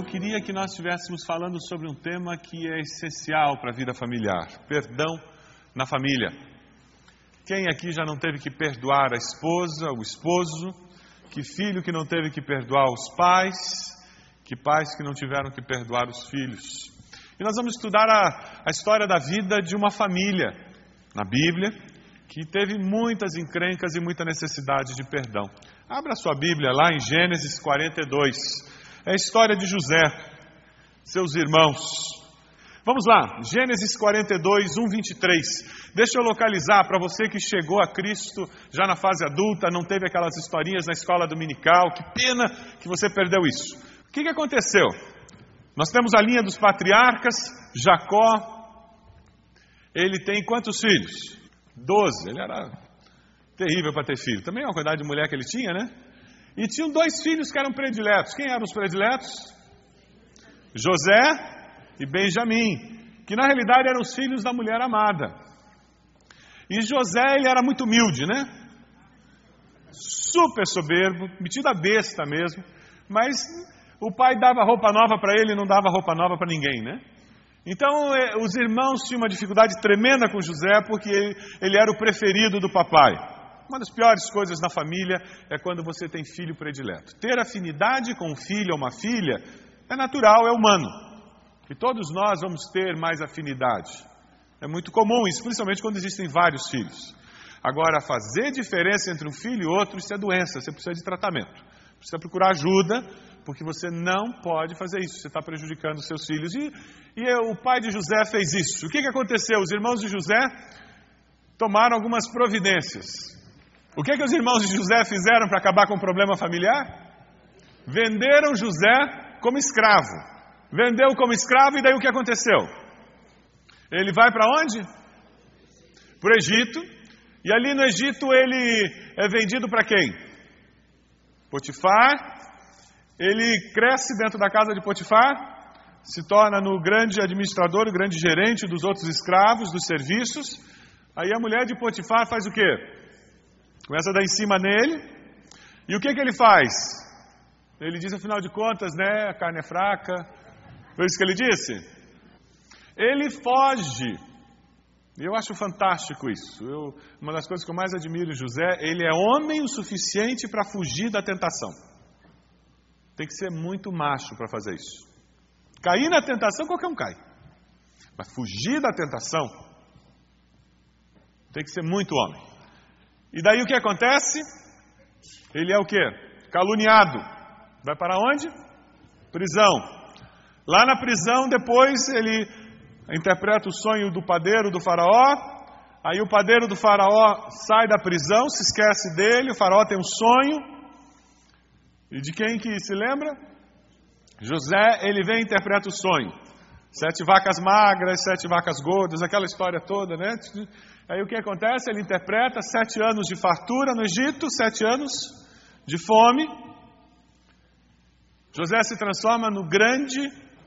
Eu queria que nós estivéssemos falando sobre um tema que é essencial para a vida familiar: perdão na família. Quem aqui já não teve que perdoar a esposa, o esposo? Que filho que não teve que perdoar os pais? Que pais que não tiveram que perdoar os filhos? E nós vamos estudar a, a história da vida de uma família na Bíblia que teve muitas encrencas e muita necessidade de perdão. Abra sua Bíblia lá em Gênesis 42. É a história de José, seus irmãos. Vamos lá, Gênesis 42, 1, 23. Deixa eu localizar para você que chegou a Cristo já na fase adulta, não teve aquelas historinhas na escola dominical. Que pena que você perdeu isso. O que, que aconteceu? Nós temos a linha dos patriarcas, Jacó. Ele tem quantos filhos? Doze. Ele era terrível para ter filho. Também é uma quantidade de mulher que ele tinha, né? E tinham dois filhos que eram prediletos. Quem eram os prediletos? José e Benjamim, que na realidade eram os filhos da mulher amada. E José, ele era muito humilde, né? Super soberbo, metido a besta mesmo, mas o pai dava roupa nova para ele e não dava roupa nova para ninguém, né? Então, eh, os irmãos tinham uma dificuldade tremenda com José porque ele, ele era o preferido do papai. Uma das piores coisas na família é quando você tem filho predileto. Ter afinidade com um filho ou uma filha é natural, é humano. E todos nós vamos ter mais afinidade. É muito comum isso, principalmente quando existem vários filhos. Agora, fazer diferença entre um filho e outro, isso é doença, você precisa de tratamento. Precisa procurar ajuda, porque você não pode fazer isso, você está prejudicando seus filhos. E, e o pai de José fez isso. O que, que aconteceu? Os irmãos de José tomaram algumas providências. O que, é que os irmãos de José fizeram para acabar com o problema familiar? Venderam José como escravo. Vendeu como escravo e daí o que aconteceu? Ele vai para onde? Para o Egito. E ali no Egito ele é vendido para quem? Potifar. Ele cresce dentro da casa de Potifar, se torna no grande administrador, o grande gerente dos outros escravos, dos serviços. Aí a mulher de Potifar faz o quê? Começa a dar em cima nele. E o que, que ele faz? Ele diz, afinal de contas, né, a carne é fraca. Foi isso que ele disse? Ele foge. Eu acho fantástico isso. Eu, uma das coisas que eu mais admiro em José, ele é homem o suficiente para fugir da tentação. Tem que ser muito macho para fazer isso. Cair na tentação, qualquer um cai. Mas fugir da tentação, tem que ser muito homem. E daí o que acontece? Ele é o que? Caluniado. Vai para onde? Prisão. Lá na prisão, depois ele interpreta o sonho do padeiro do faraó. Aí o padeiro do faraó sai da prisão, se esquece dele, o faraó tem um sonho. E de quem que se lembra? José, ele vem e interpreta o sonho. Sete vacas magras, sete vacas gordas, aquela história toda, né? Aí o que acontece? Ele interpreta sete anos de fartura no Egito, sete anos de fome. José se transforma no grande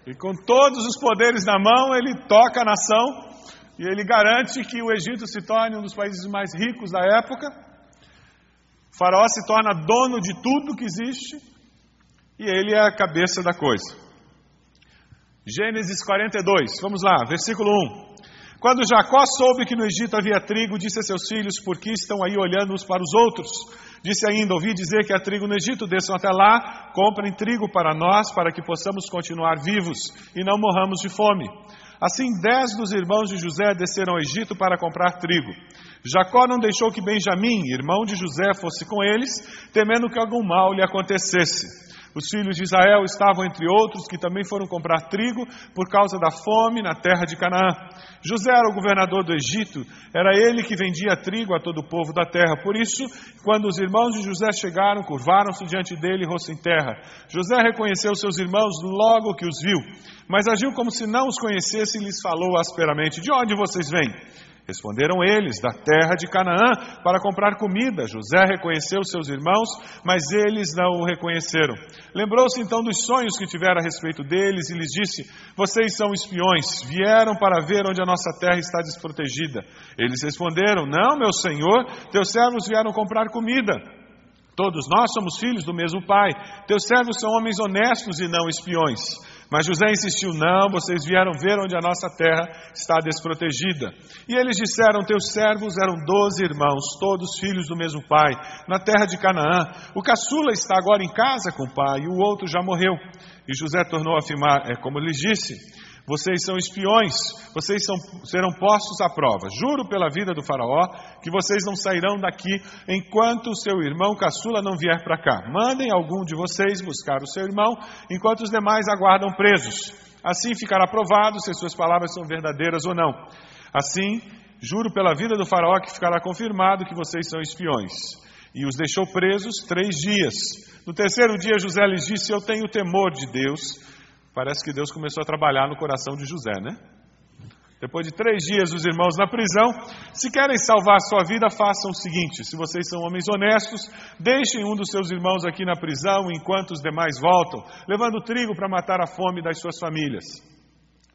e com todos os poderes na mão, ele toca a nação e ele garante que o Egito se torne um dos países mais ricos da época. O faraó se torna dono de tudo que existe e ele é a cabeça da coisa. Gênesis 42, vamos lá, versículo 1. Quando Jacó soube que no Egito havia trigo, disse a seus filhos: Por que estão aí olhando uns para os outros? Disse ainda: Ouvi dizer que há trigo no Egito, desçam até lá, comprem trigo para nós, para que possamos continuar vivos e não morramos de fome. Assim, dez dos irmãos de José desceram ao Egito para comprar trigo. Jacó não deixou que Benjamim, irmão de José, fosse com eles, temendo que algum mal lhe acontecesse. Os filhos de Israel estavam entre outros que também foram comprar trigo por causa da fome na terra de Canaã. José era o governador do Egito, era ele que vendia trigo a todo o povo da terra. Por isso, quando os irmãos de José chegaram, curvaram-se diante dele, rosto em terra. José reconheceu seus irmãos logo que os viu, mas agiu como se não os conhecesse e lhes falou asperamente: De onde vocês vêm? Responderam eles, da terra de Canaã, para comprar comida. José reconheceu seus irmãos, mas eles não o reconheceram. Lembrou-se então dos sonhos que tivera a respeito deles e lhes disse: Vocês são espiões, vieram para ver onde a nossa terra está desprotegida. Eles responderam: Não, meu senhor, teus servos vieram comprar comida. Todos nós somos filhos do mesmo pai. Teus servos são homens honestos e não espiões. Mas José insistiu: Não, vocês vieram ver onde a nossa terra está desprotegida. E eles disseram: Teus servos eram doze irmãos, todos filhos do mesmo pai, na terra de Canaã. O caçula está agora em casa com o pai, e o outro já morreu. E José tornou a afirmar: É como lhes disse. Vocês são espiões, vocês são, serão postos à prova. Juro pela vida do Faraó que vocês não sairão daqui enquanto o seu irmão caçula não vier para cá. Mandem algum de vocês buscar o seu irmão, enquanto os demais aguardam presos. Assim ficará provado se suas palavras são verdadeiras ou não. Assim, juro pela vida do Faraó que ficará confirmado que vocês são espiões. E os deixou presos três dias. No terceiro dia, José lhes disse: Eu tenho temor de Deus Parece que Deus começou a trabalhar no coração de José, né? Depois de três dias, os irmãos na prisão, se querem salvar sua vida, façam o seguinte: se vocês são homens honestos, deixem um dos seus irmãos aqui na prisão enquanto os demais voltam, levando trigo para matar a fome das suas famílias.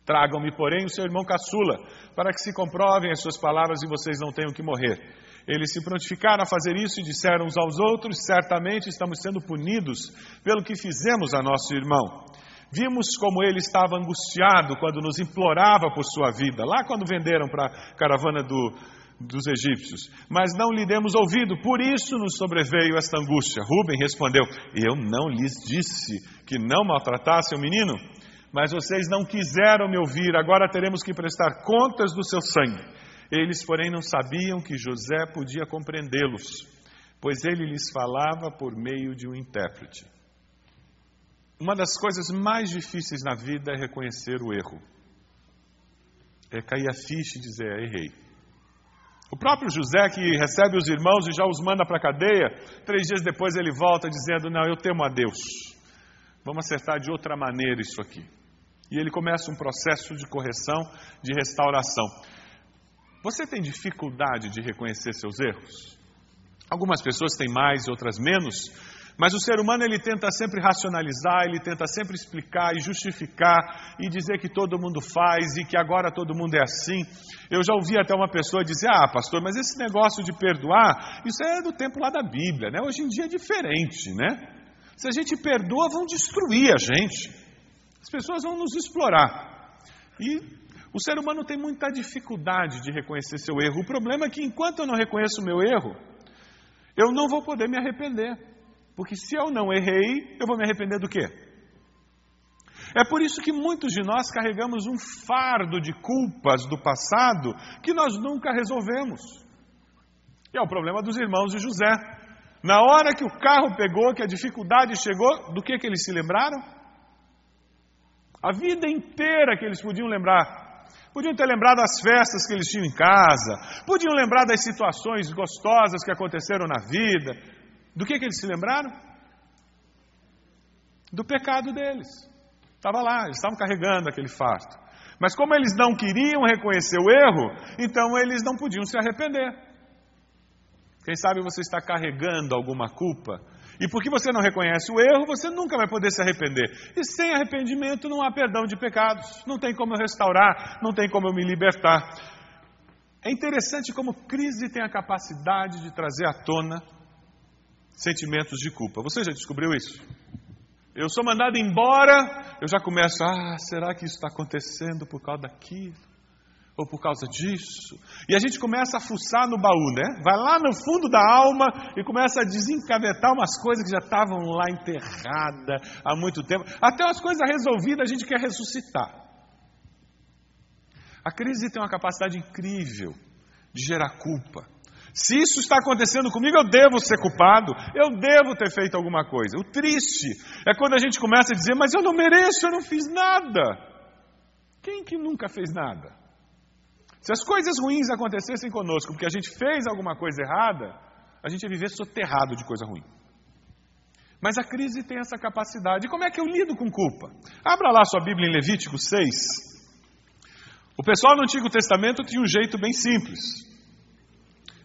Tragam-me, porém, o seu irmão caçula, para que se comprovem as suas palavras e vocês não tenham que morrer. Eles se prontificaram a fazer isso e disseram uns aos outros: certamente estamos sendo punidos pelo que fizemos a nosso irmão. Vimos como ele estava angustiado quando nos implorava por sua vida, lá quando venderam para a caravana do, dos egípcios. Mas não lhe demos ouvido, por isso nos sobreveio esta angústia. Rubem respondeu: Eu não lhes disse que não maltratasse o menino, mas vocês não quiseram me ouvir, agora teremos que prestar contas do seu sangue. Eles, porém, não sabiam que José podia compreendê-los, pois ele lhes falava por meio de um intérprete. Uma das coisas mais difíceis na vida é reconhecer o erro. É cair a ficha e dizer, é, errei. O próprio José, que recebe os irmãos e já os manda para a cadeia, três dias depois ele volta dizendo: Não, eu temo a Deus. Vamos acertar de outra maneira isso aqui. E ele começa um processo de correção, de restauração. Você tem dificuldade de reconhecer seus erros? Algumas pessoas têm mais, outras menos, mas o ser humano ele tenta sempre racionalizar, ele tenta sempre explicar e justificar e dizer que todo mundo faz e que agora todo mundo é assim. Eu já ouvi até uma pessoa dizer: "Ah, pastor, mas esse negócio de perdoar, isso é do tempo lá da Bíblia, né? Hoje em dia é diferente, né? Se a gente perdoa, vão destruir a gente. As pessoas vão nos explorar. E o ser humano tem muita dificuldade de reconhecer seu erro. O problema é que enquanto eu não reconheço meu erro, eu não vou poder me arrepender. Porque se eu não errei, eu vou me arrepender do quê? É por isso que muitos de nós carregamos um fardo de culpas do passado que nós nunca resolvemos. E é o problema dos irmãos de José. Na hora que o carro pegou, que a dificuldade chegou, do que, que eles se lembraram? A vida inteira que eles podiam lembrar. Podiam ter lembrado das festas que eles tinham em casa, podiam lembrar das situações gostosas que aconteceram na vida. Do que, que eles se lembraram? Do pecado deles. Estava lá, eles estavam carregando aquele fardo. Mas como eles não queriam reconhecer o erro, então eles não podiam se arrepender. Quem sabe você está carregando alguma culpa e porque você não reconhece o erro, você nunca vai poder se arrepender. E sem arrependimento não há perdão de pecados. Não tem como eu restaurar, não tem como eu me libertar. É interessante como crise tem a capacidade de trazer à tona sentimentos de culpa. Você já descobriu isso? Eu sou mandado embora, eu já começo, ah, será que isso está acontecendo por causa daquilo? ou por causa disso. E a gente começa a fuçar no baú, né? Vai lá no fundo da alma e começa a desencavetar umas coisas que já estavam lá enterradas há muito tempo. Até as coisas resolvidas a gente quer ressuscitar. A crise tem uma capacidade incrível de gerar culpa. Se isso está acontecendo comigo, eu devo ser culpado, eu devo ter feito alguma coisa. O triste é quando a gente começa a dizer, mas eu não mereço, eu não fiz nada. Quem que nunca fez nada? Se as coisas ruins acontecessem conosco porque a gente fez alguma coisa errada, a gente ia viver soterrado de coisa ruim. Mas a crise tem essa capacidade. E como é que eu lido com culpa? Abra lá sua Bíblia em Levítico 6. O pessoal no Antigo Testamento tinha um jeito bem simples.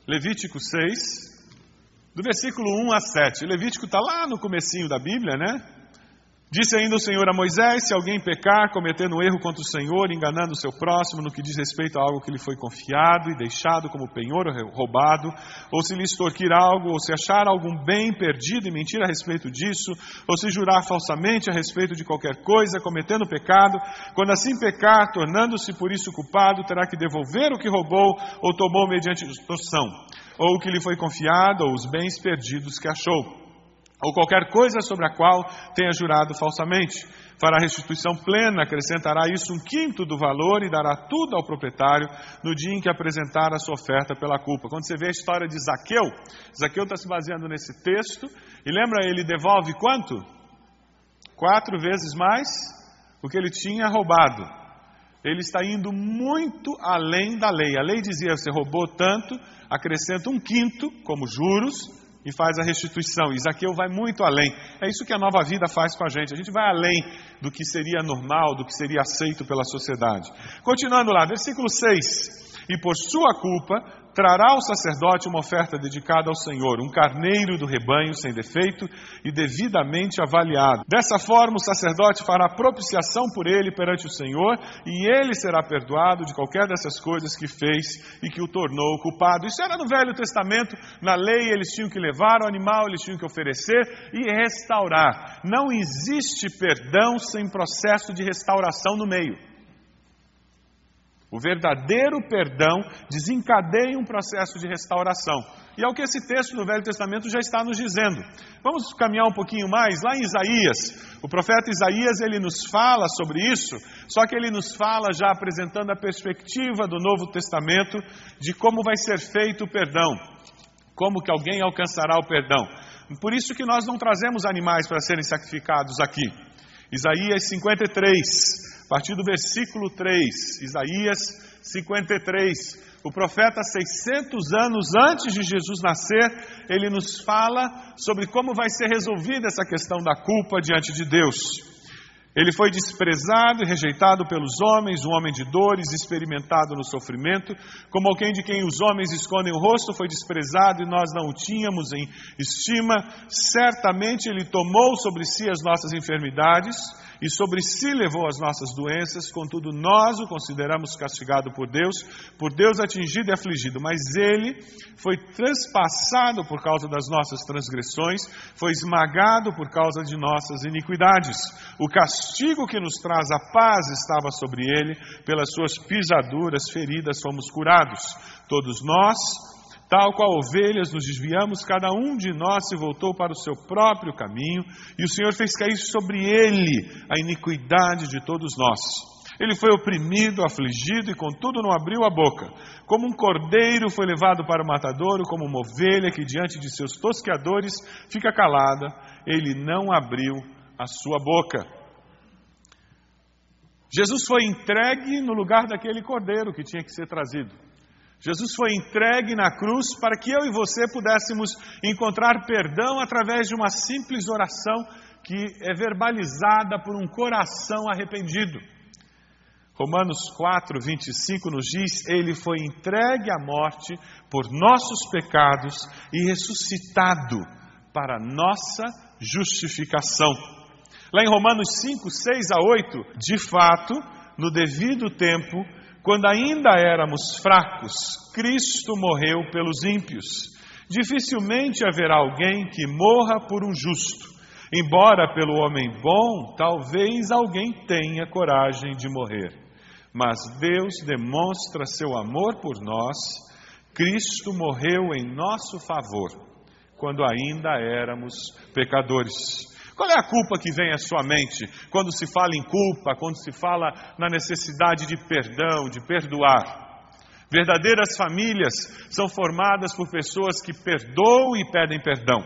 Levítico 6, do versículo 1 a 7. Levítico está lá no comecinho da Bíblia, né? Disse ainda o Senhor a Moisés: Se alguém pecar, cometendo um erro contra o Senhor, enganando o seu próximo no que diz respeito a algo que lhe foi confiado e deixado como penhor roubado, ou se lhe extorquir algo, ou se achar algum bem perdido e mentir a respeito disso, ou se jurar falsamente a respeito de qualquer coisa, cometendo pecado, quando assim pecar, tornando-se por isso culpado, terá que devolver o que roubou ou tomou mediante extorsão, ou o que lhe foi confiado, ou os bens perdidos que achou ou qualquer coisa sobre a qual tenha jurado falsamente. Fará restituição plena, acrescentará isso um quinto do valor e dará tudo ao proprietário no dia em que apresentar a sua oferta pela culpa. Quando você vê a história de Zaqueu, Zaqueu está se baseando nesse texto, e lembra, ele devolve quanto? Quatro vezes mais o que ele tinha roubado. Ele está indo muito além da lei. A lei dizia: você roubou tanto, acrescenta um quinto como juros, e faz a restituição. Isaqueu vai muito além. É isso que a nova vida faz com a gente. A gente vai além do que seria normal, do que seria aceito pela sociedade. Continuando lá, versículo 6. E por sua culpa, trará o sacerdote uma oferta dedicada ao Senhor, um carneiro do rebanho sem defeito e devidamente avaliado. Dessa forma, o sacerdote fará propiciação por ele perante o Senhor, e ele será perdoado de qualquer dessas coisas que fez e que o tornou culpado. Isso era no Velho Testamento, na lei eles tinham que levar o animal, eles tinham que oferecer e restaurar. Não existe perdão sem processo de restauração no meio. O verdadeiro perdão desencadeia um processo de restauração. E é o que esse texto no Velho Testamento já está nos dizendo. Vamos caminhar um pouquinho mais. Lá em Isaías, o profeta Isaías ele nos fala sobre isso, só que ele nos fala já apresentando a perspectiva do Novo Testamento de como vai ser feito o perdão, como que alguém alcançará o perdão. Por isso que nós não trazemos animais para serem sacrificados aqui. Isaías 53, a partir do versículo 3, Isaías 53. O profeta, 600 anos antes de Jesus nascer, ele nos fala sobre como vai ser resolvida essa questão da culpa diante de Deus. Ele foi desprezado e rejeitado pelos homens, um homem de dores, experimentado no sofrimento, como alguém de quem os homens escondem o rosto, foi desprezado e nós não o tínhamos em estima. Certamente ele tomou sobre si as nossas enfermidades e sobre si levou as nossas doenças, contudo nós o consideramos castigado por Deus, por Deus atingido e afligido, mas ele foi transpassado por causa das nossas transgressões, foi esmagado por causa de nossas iniquidades. O castigo que nos traz a paz estava sobre ele, pelas suas pisaduras, feridas fomos curados. Todos nós Tal qual ovelhas nos desviamos, cada um de nós se voltou para o seu próprio caminho, e o Senhor fez cair sobre ele a iniquidade de todos nós. Ele foi oprimido, afligido e contudo não abriu a boca. Como um cordeiro foi levado para o matadouro, como uma ovelha que diante de seus tosqueadores fica calada, ele não abriu a sua boca. Jesus foi entregue no lugar daquele cordeiro que tinha que ser trazido. Jesus foi entregue na cruz para que eu e você pudéssemos encontrar perdão através de uma simples oração que é verbalizada por um coração arrependido. Romanos 4, 25 nos diz: Ele foi entregue à morte por nossos pecados e ressuscitado para nossa justificação. Lá em Romanos 5, 6 a 8, de fato, no devido tempo, quando ainda éramos fracos, Cristo morreu pelos ímpios. Dificilmente haverá alguém que morra por um justo. Embora pelo homem bom, talvez alguém tenha coragem de morrer. Mas Deus demonstra seu amor por nós. Cristo morreu em nosso favor, quando ainda éramos pecadores. Qual é a culpa que vem à sua mente quando se fala em culpa, quando se fala na necessidade de perdão, de perdoar? Verdadeiras famílias são formadas por pessoas que perdoam e pedem perdão.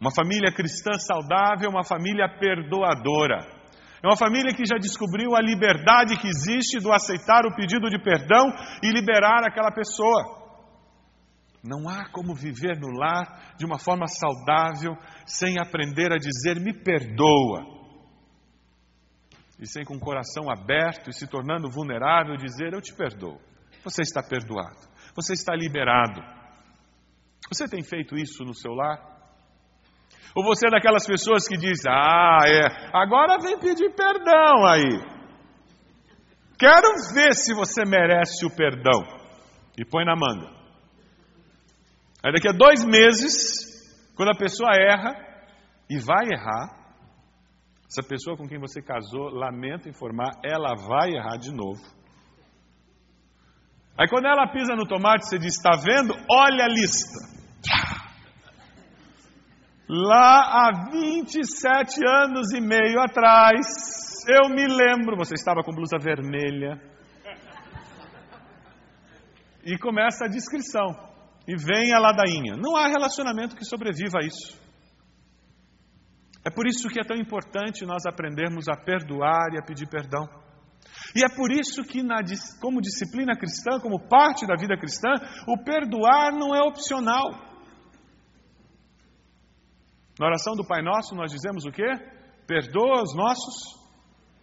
Uma família cristã saudável é uma família perdoadora. É uma família que já descobriu a liberdade que existe do aceitar o pedido de perdão e liberar aquela pessoa. Não há como viver no lar de uma forma saudável sem aprender a dizer me perdoa. E sem com o coração aberto e se tornando vulnerável dizer eu te perdoo. Você está perdoado. Você está liberado. Você tem feito isso no seu lar? Ou você é daquelas pessoas que diz: "Ah, é, agora vem pedir perdão aí". Quero ver se você merece o perdão. E põe na manga. Aí daqui a dois meses, quando a pessoa erra, e vai errar, essa pessoa com quem você casou, lamento informar, ela vai errar de novo. Aí quando ela pisa no tomate, você diz: está vendo? Olha a lista. Lá há 27 anos e meio atrás, eu me lembro, você estava com blusa vermelha. E começa a descrição e vem a ladainha. Não há relacionamento que sobreviva a isso. É por isso que é tão importante nós aprendermos a perdoar e a pedir perdão. E é por isso que, na, como disciplina cristã, como parte da vida cristã, o perdoar não é opcional. Na oração do Pai Nosso, nós dizemos o quê? Perdoa os nossos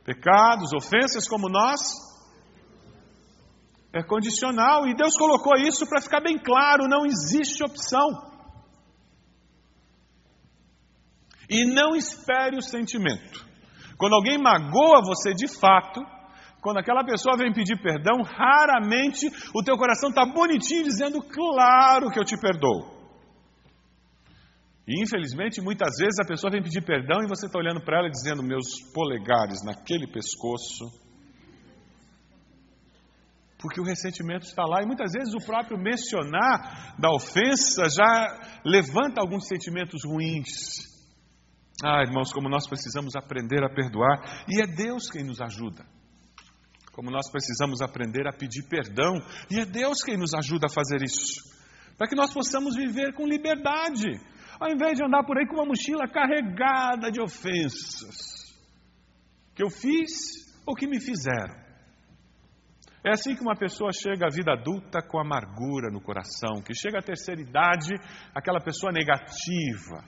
pecados, ofensas, como nós é condicional e Deus colocou isso para ficar bem claro: não existe opção. E não espere o sentimento. Quando alguém magoa você de fato, quando aquela pessoa vem pedir perdão, raramente o teu coração está bonitinho dizendo, claro que eu te perdoo. E infelizmente, muitas vezes a pessoa vem pedir perdão e você está olhando para ela dizendo, meus polegares naquele pescoço, porque o ressentimento está lá e muitas vezes o próprio mencionar da ofensa já levanta alguns sentimentos ruins. Ah, irmãos, como nós precisamos aprender a perdoar e é Deus quem nos ajuda. Como nós precisamos aprender a pedir perdão e é Deus quem nos ajuda a fazer isso. Para que nós possamos viver com liberdade, ao invés de andar por aí com uma mochila carregada de ofensas que eu fiz ou que me fizeram. É assim que uma pessoa chega à vida adulta com amargura no coração, que chega à terceira idade, aquela pessoa negativa.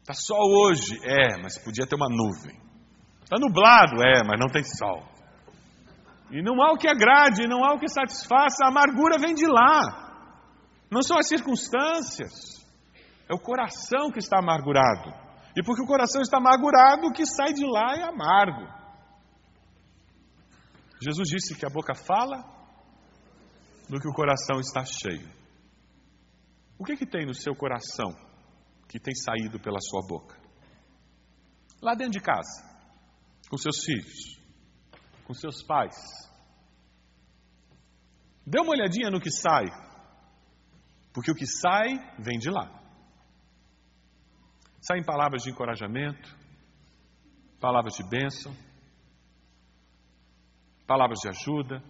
Está sol hoje? É, mas podia ter uma nuvem. Está nublado? É, mas não tem sol. E não há o que agrade, não há o que satisfaça, a amargura vem de lá. Não são as circunstâncias, é o coração que está amargurado. E porque o coração está amargurado, o que sai de lá é amargo. Jesus disse que a boca fala do que o coração está cheio. O que, que tem no seu coração que tem saído pela sua boca? Lá dentro de casa, com seus filhos, com seus pais. Dê uma olhadinha no que sai, porque o que sai vem de lá. Saem palavras de encorajamento, palavras de bênção palavras de ajuda,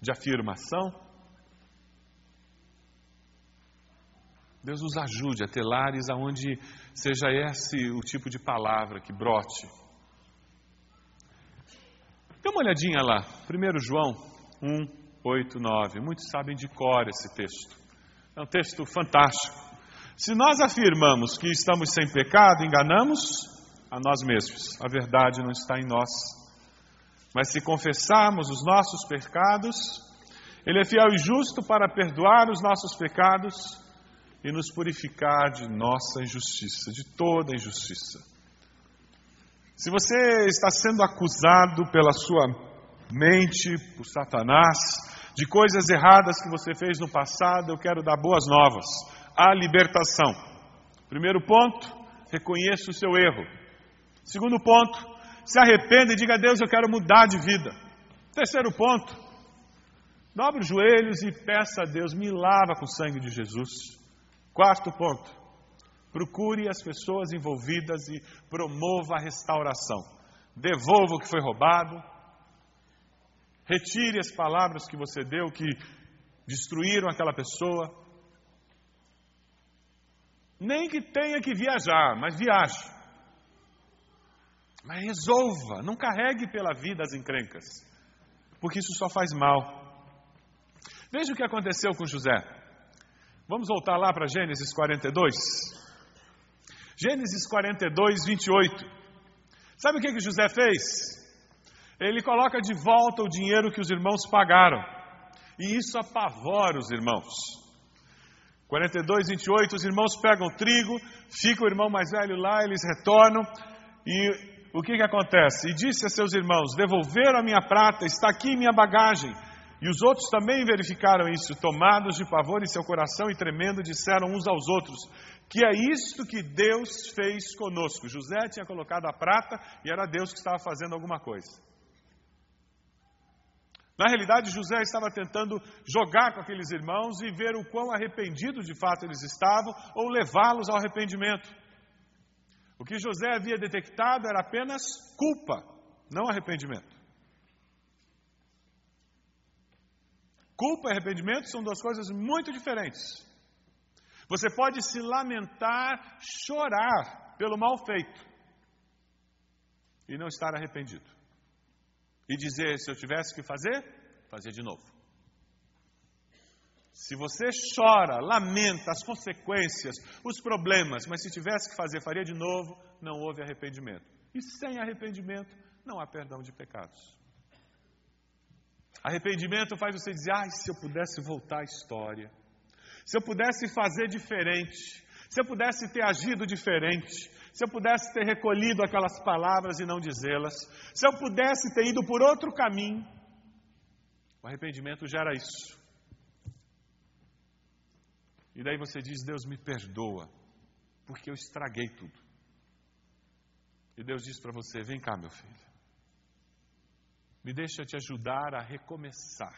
de afirmação. Deus nos ajude a ter lares aonde seja esse o tipo de palavra que brote. uma olhadinha lá, 1 João 1, 8, 9. Muitos sabem de cor esse texto. É um texto fantástico. Se nós afirmamos que estamos sem pecado, enganamos a nós mesmos. A verdade não está em nós. Mas se confessarmos os nossos pecados, Ele é fiel e justo para perdoar os nossos pecados e nos purificar de nossa injustiça, de toda injustiça. Se você está sendo acusado pela sua mente, por Satanás, de coisas erradas que você fez no passado, eu quero dar boas novas. A libertação. Primeiro ponto, reconheça o seu erro. Segundo ponto, se arrependa e diga a Deus, eu quero mudar de vida. Terceiro ponto, dobre os joelhos e peça a Deus, me lava com o sangue de Jesus. Quarto ponto, procure as pessoas envolvidas e promova a restauração. Devolva o que foi roubado, retire as palavras que você deu que destruíram aquela pessoa. Nem que tenha que viajar, mas viaje. Mas resolva, não carregue pela vida as encrencas, porque isso só faz mal. Veja o que aconteceu com José. Vamos voltar lá para Gênesis 42. Gênesis 42, 28. Sabe o que, que José fez? Ele coloca de volta o dinheiro que os irmãos pagaram. E isso apavora os irmãos. 42, 28, os irmãos pegam trigo, fica o irmão mais velho lá, eles retornam, e o que, que acontece? E disse a seus irmãos: Devolveram a minha prata, está aqui minha bagagem. E os outros também verificaram isso, tomados de pavor em seu coração e tremendo, disseram uns aos outros: Que é isto que Deus fez conosco. José tinha colocado a prata e era Deus que estava fazendo alguma coisa. Na realidade, José estava tentando jogar com aqueles irmãos e ver o quão arrependidos de fato eles estavam, ou levá-los ao arrependimento. O que José havia detectado era apenas culpa, não arrependimento. Culpa e arrependimento são duas coisas muito diferentes. Você pode se lamentar, chorar pelo mal feito e não estar arrependido. E dizer: se eu tivesse que fazer, fazer de novo. Se você chora, lamenta as consequências, os problemas, mas se tivesse que fazer, faria de novo, não houve arrependimento. E sem arrependimento, não há perdão de pecados. Arrependimento faz você dizer: ai, se eu pudesse voltar à história, se eu pudesse fazer diferente, se eu pudesse ter agido diferente, se eu pudesse ter recolhido aquelas palavras e não dizê-las, se eu pudesse ter ido por outro caminho. O arrependimento gera isso. E daí você diz: Deus me perdoa, porque eu estraguei tudo. E Deus diz para você: Vem cá, meu filho. Me deixa te ajudar a recomeçar,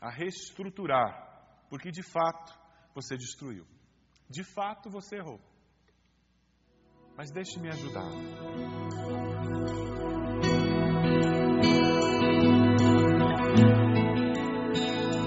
a reestruturar, porque de fato você destruiu. De fato você errou. Mas deixe-me ajudar.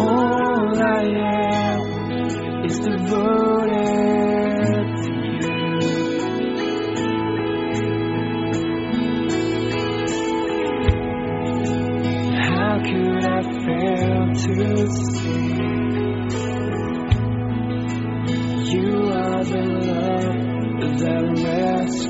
All I am is devoted to you. How could I fail to see you are the love that rescued